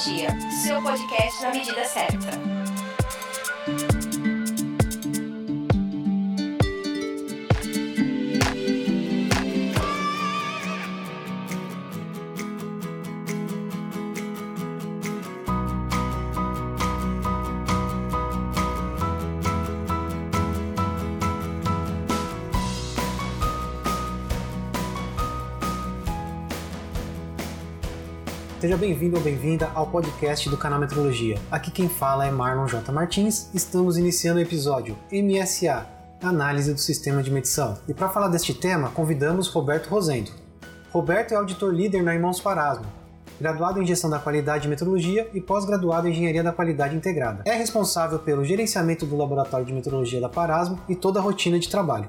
Seu podcast na medida certa. Seja bem-vindo ou bem-vinda ao podcast do canal Metrologia. Aqui quem fala é Marlon J. Martins. Estamos iniciando o episódio MSA, Análise do Sistema de Medição. E para falar deste tema, convidamos Roberto Rosendo. Roberto é auditor líder na Irmãos Parasmo, graduado em Gestão da Qualidade e Metrologia e pós-graduado em Engenharia da Qualidade Integrada. É responsável pelo gerenciamento do Laboratório de Metrologia da Parasmo e toda a rotina de trabalho.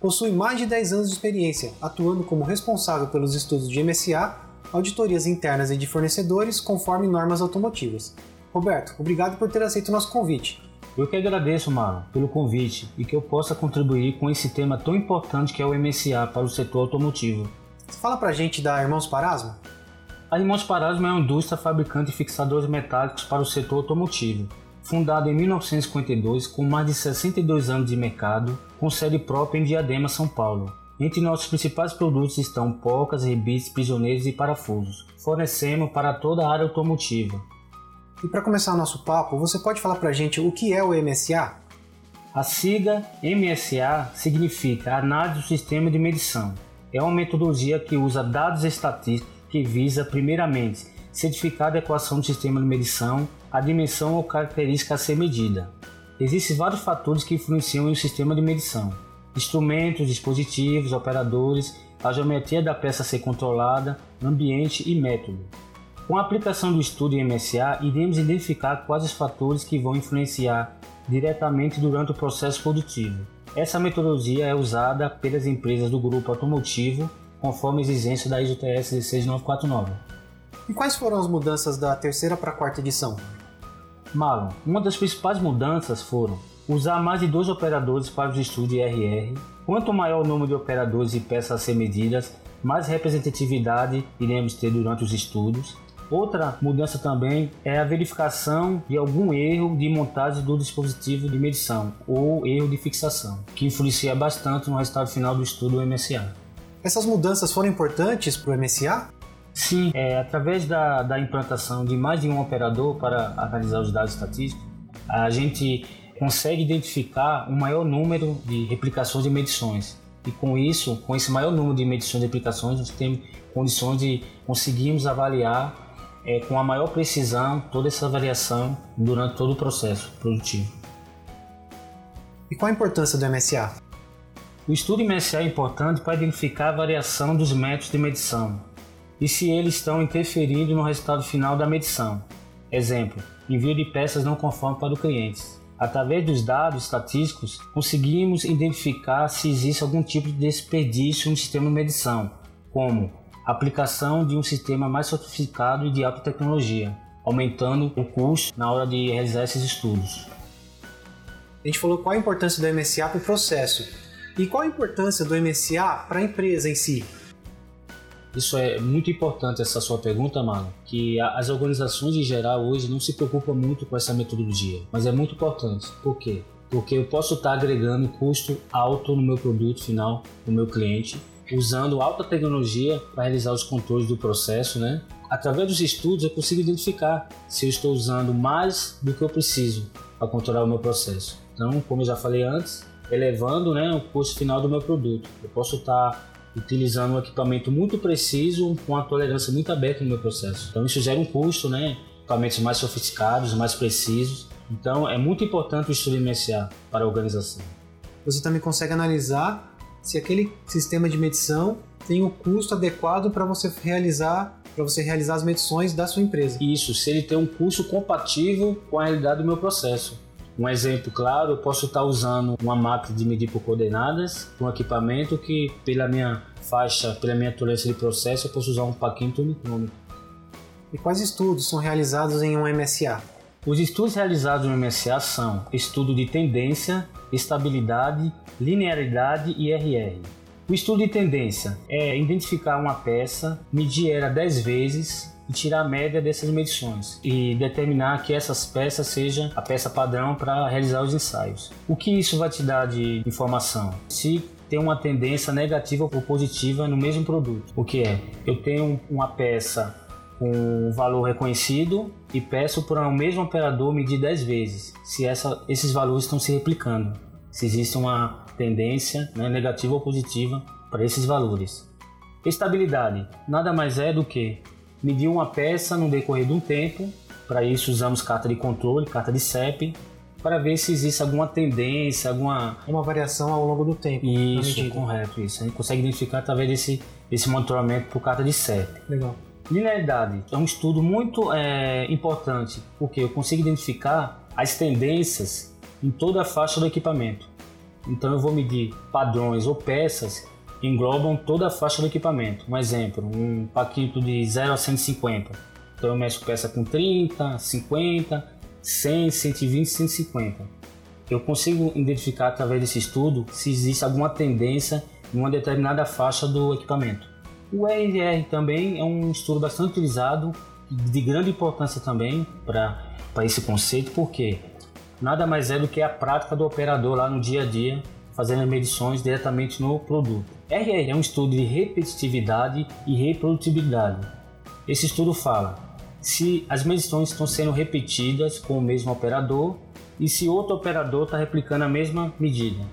Possui mais de 10 anos de experiência, atuando como responsável pelos estudos de MSA auditorias internas e de fornecedores conforme normas automotivas. Roberto, obrigado por ter aceito o nosso convite. Eu que agradeço, Marlon, pelo convite e que eu possa contribuir com esse tema tão importante que é o MSA para o setor automotivo. Você fala pra gente da Irmãos Parasmo? A Irmãos Parasmo é uma indústria fabricante de fixadores metálicos para o setor automotivo. Fundada em 1952, com mais de 62 anos de mercado, com sede própria em Diadema, São Paulo. Entre nossos principais produtos estão pocas, rebites, prisioneiros e parafusos. Fornecemos para toda a área automotiva. E para começar o nosso papo, você pode falar para a gente o que é o MSA? A sigla MSA significa Análise do Sistema de Medição. É uma metodologia que usa dados estatísticos que visa, primeiramente, certificar a adequação do sistema de medição à dimensão ou característica a ser medida. Existem vários fatores que influenciam o sistema de medição instrumentos, dispositivos, operadores, a geometria da peça ser controlada, ambiente e método. Com a aplicação do estudo em MSA, iremos identificar quais os fatores que vão influenciar diretamente durante o processo produtivo. Essa metodologia é usada pelas empresas do grupo automotivo, conforme a exigência da ISO TS 16949. E quais foram as mudanças da terceira para a quarta edição? Marlon, uma das principais mudanças foram usar mais de dois operadores para os estudos de IRR. Quanto maior o número de operadores e peças a ser medidas, mais representatividade iremos ter durante os estudos. Outra mudança também é a verificação de algum erro de montagem do dispositivo de medição ou erro de fixação, que influencia bastante no resultado final do estudo MSA. Essas mudanças foram importantes para o MSA? Sim, é, através da, da implantação de mais de um operador para analisar os dados estatísticos, a gente consegue identificar um maior número de replicações de medições. E com isso, com esse maior número de medições de replicações, nós temos condições de conseguirmos avaliar é, com a maior precisão toda essa variação durante todo o processo produtivo. E qual a importância do MSA? O estudo MSA é importante para identificar a variação dos métodos de medição e se eles estão interferindo no resultado final da medição. Exemplo, envio de peças não conformes para o cliente. Através dos dados estatísticos, conseguimos identificar se existe algum tipo de desperdício no sistema de medição, como aplicação de um sistema mais sofisticado e de alta tecnologia, aumentando o custo na hora de realizar esses estudos. A gente falou qual a importância do MSA para o processo. E qual a importância do MSA para a empresa em si? Isso é muito importante essa sua pergunta, mano, que as organizações em geral hoje não se preocupam muito com essa metodologia, mas é muito importante. Por quê? Porque eu posso estar agregando custo alto no meu produto final, no meu cliente, usando alta tecnologia para realizar os controles do processo, né? Através dos estudos eu consigo identificar se eu estou usando mais do que eu preciso para controlar o meu processo. Então, como eu já falei antes, elevando né, o custo final do meu produto. Eu posso estar utilizando um equipamento muito preciso com uma tolerância muito aberta no meu processo. Então isso gera um custo, né? Equipamentos mais sofisticados, mais precisos. Então é muito importante o estudo MSA para a organização. Você também consegue analisar se aquele sistema de medição tem o custo adequado para você realizar para você realizar as medições da sua empresa. Isso, se ele tem um custo compatível com a realidade do meu processo. Um exemplo claro, eu posso estar usando uma máquina de medir por coordenadas, um equipamento que, pela minha faixa, pela minha tolerância de processo, eu posso usar um paquímetro micrômetro. E quais estudos são realizados em um MSA? Os estudos realizados no MSA são estudo de tendência, estabilidade, linearidade e RR. O estudo de tendência é identificar uma peça, medir ela 10 vezes e tirar a média dessas medições e determinar que essas peças seja a peça padrão para realizar os ensaios. O que isso vai te dar de informação? Se tem uma tendência negativa ou positiva no mesmo produto. O que é? Eu tenho uma peça com valor reconhecido e peço para o mesmo operador medir 10 vezes, se essa, esses valores estão se replicando, se existe uma tendência né, negativa ou positiva para esses valores. Estabilidade nada mais é do que medir uma peça no decorrer de um tempo, para isso usamos carta de controle, carta de CEP, para ver se existe alguma tendência, alguma uma variação ao longo do tempo. Isso, correto, isso. A gente consegue identificar através desse, desse monitoramento por carta de CEP. Legal. Linearidade é um estudo muito é, importante, porque eu consigo identificar as tendências em toda a faixa do equipamento. Então eu vou medir padrões ou peças englobam toda a faixa do equipamento. Um exemplo, um paquito de 0 a 150. Então eu meço peça com 30, 50, 100, 120, 150. Eu consigo identificar através desse estudo se existe alguma tendência em uma determinada faixa do equipamento. O RR também é um estudo bastante utilizado, de grande importância também para esse conceito, porque nada mais é do que a prática do operador lá no dia a dia, fazendo medições diretamente no produto. RR é um estudo de repetitividade e reprodutibilidade. Esse estudo fala se as medições estão sendo repetidas com o mesmo operador e se outro operador está replicando a mesma medida.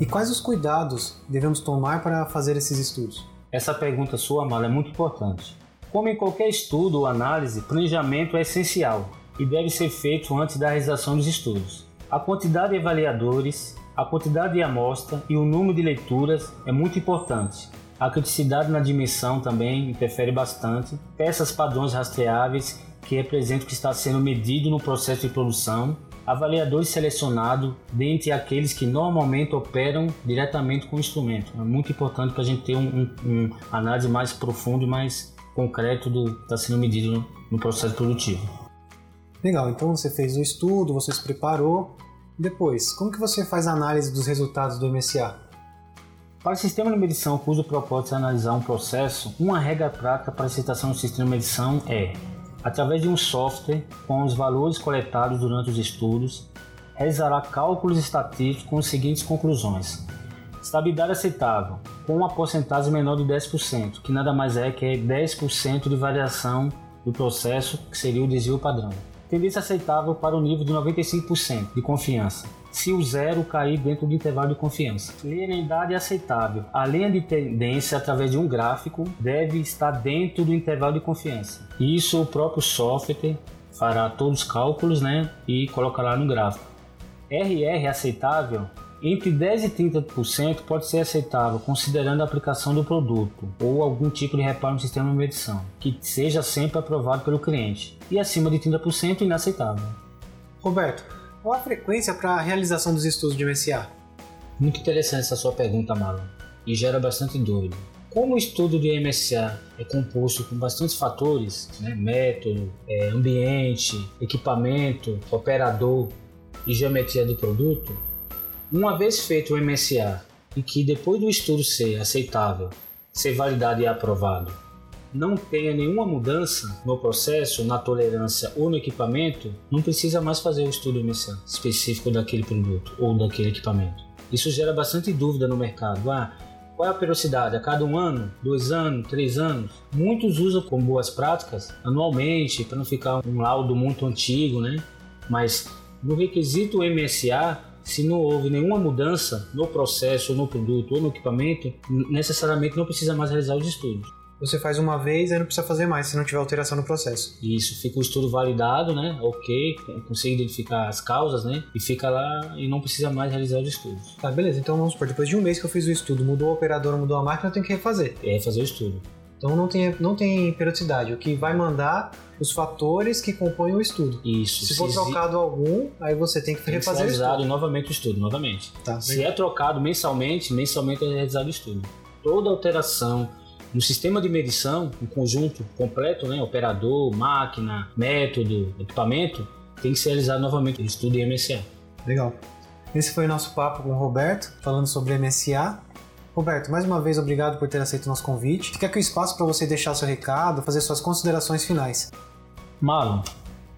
E quais os cuidados devemos tomar para fazer esses estudos? Essa pergunta sua, Amala, é muito importante. Como em qualquer estudo ou análise, planejamento é essencial e deve ser feito antes da realização dos estudos. A quantidade de avaliadores, a quantidade de amostra e o número de leituras é muito importante. A criticidade na dimensão também interfere bastante. Peças padrões rastreáveis que representam o que está sendo medido no processo de produção avaliadores selecionados dentre aqueles que normalmente operam diretamente com o instrumento. É muito importante para a gente ter um, um, um, análise mais profunda e mais concreto do que está sendo medido no, no processo produtivo. Legal, então você fez o estudo, você se preparou. Depois, como que você faz a análise dos resultados do MSA? Para o sistema de medição cujo propósito é analisar um processo, uma regra prática para a citação do sistema de medição é através de um software com os valores coletados durante os estudos, realizará cálculos estatísticos com as seguintes conclusões. Estabilidade aceitável, com uma porcentagem menor de 10%, que nada mais é que 10% de variação do processo, que seria o desvio padrão. Tendência aceitável para o nível de 95% de confiança, se o zero cair dentro do intervalo de confiança. Linearidade aceitável. A linha de tendência através de um gráfico deve estar dentro do intervalo de confiança. Isso o próprio software fará todos os cálculos né, e colocará no gráfico. RR aceitável entre 10 e 30% pode ser aceitável considerando a aplicação do produto ou algum tipo de reparo no sistema de medição, que seja sempre aprovado pelo cliente, e acima de 30% inaceitável. Roberto, qual a frequência para a realização dos estudos de MSA? Muito interessante essa sua pergunta, Marlon, e gera bastante dúvida. Como o estudo de MSA é composto com bastantes fatores, né, método, é, ambiente, equipamento, operador e geometria do produto, uma vez feito o MSA e que depois do estudo ser aceitável, ser validado e aprovado, não tenha nenhuma mudança no processo, na tolerância ou no equipamento, não precisa mais fazer o estudo MSA específico daquele produto ou daquele equipamento. Isso gera bastante dúvida no mercado. Ah, qual é a periodicidade? A cada um ano, dois anos, três anos? Muitos usam como boas práticas anualmente, para não ficar um laudo muito antigo, né? Mas no requisito MSA, se não houve nenhuma mudança no processo, no produto ou no equipamento, necessariamente não precisa mais realizar os estudos você faz uma vez e não precisa fazer mais se não tiver alteração no processo. Isso, fica o estudo validado, né? Ok, consigo identificar as causas, né? E fica lá e não precisa mais realizar os estudos. Tá, beleza. Então vamos supor, depois de um mês que eu fiz o estudo, mudou o operador, mudou a máquina, eu tenho que refazer. É refazer o estudo. Então não tem, não tem periodicidade. O que vai mandar os fatores que compõem o estudo. Isso. Se, se for trocado algum, aí você tem que tem refazer que ser o estudo. novamente o estudo, novamente. Tá, se é trocado mensalmente, mensalmente é realizado o estudo. Toda alteração no sistema de medição, um conjunto completo, né, operador, máquina, método, equipamento, tem que ser realizado novamente o estudo em MSA. Legal. Esse foi o nosso papo com o Roberto, falando sobre MSA. Roberto, mais uma vez obrigado por ter aceito o nosso convite. Fica aqui o espaço para você deixar seu recado, fazer suas considerações finais. Marlon,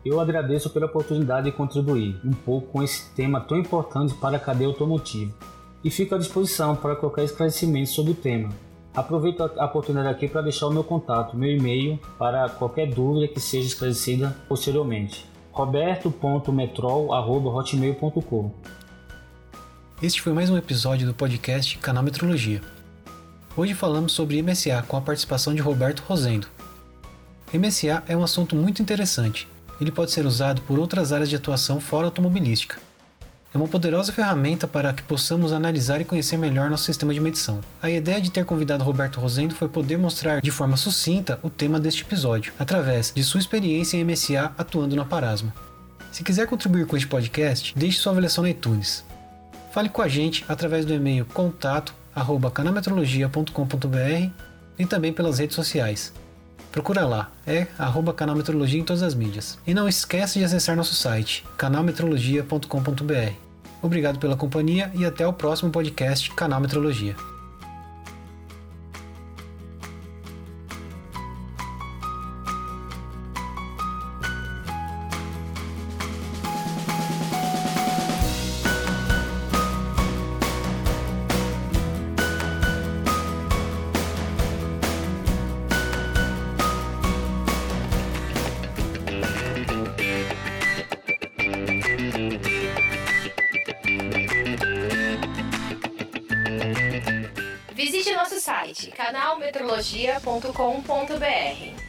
eu agradeço pela oportunidade de contribuir um pouco com esse tema tão importante para a cadeia automotiva e fico à disposição para qualquer esclarecimento sobre o tema. Aproveito a oportunidade aqui para deixar o meu contato, meu e-mail, para qualquer dúvida que seja esclarecida posteriormente. roberto.metrol.hotmail.com Este foi mais um episódio do podcast Canal Metrologia. Hoje falamos sobre MSA com a participação de Roberto Rosendo. MSA é um assunto muito interessante. Ele pode ser usado por outras áreas de atuação fora automobilística é uma poderosa ferramenta para que possamos analisar e conhecer melhor nosso sistema de medição. A ideia de ter convidado Roberto Rosendo foi poder mostrar de forma sucinta o tema deste episódio, através de sua experiência em MSA atuando na Parasma. Se quiser contribuir com este podcast, deixe sua avaliação no iTunes. Fale com a gente através do e-mail contato@canametrologia.com.br e também pelas redes sociais. Procura lá, é arroba canal Metrologia em todas as mídias. E não esqueça de acessar nosso site, canalmetrologia.com.br. Obrigado pela companhia e até o próximo podcast Canal Metrologia. Site canalmetrologia.com.br.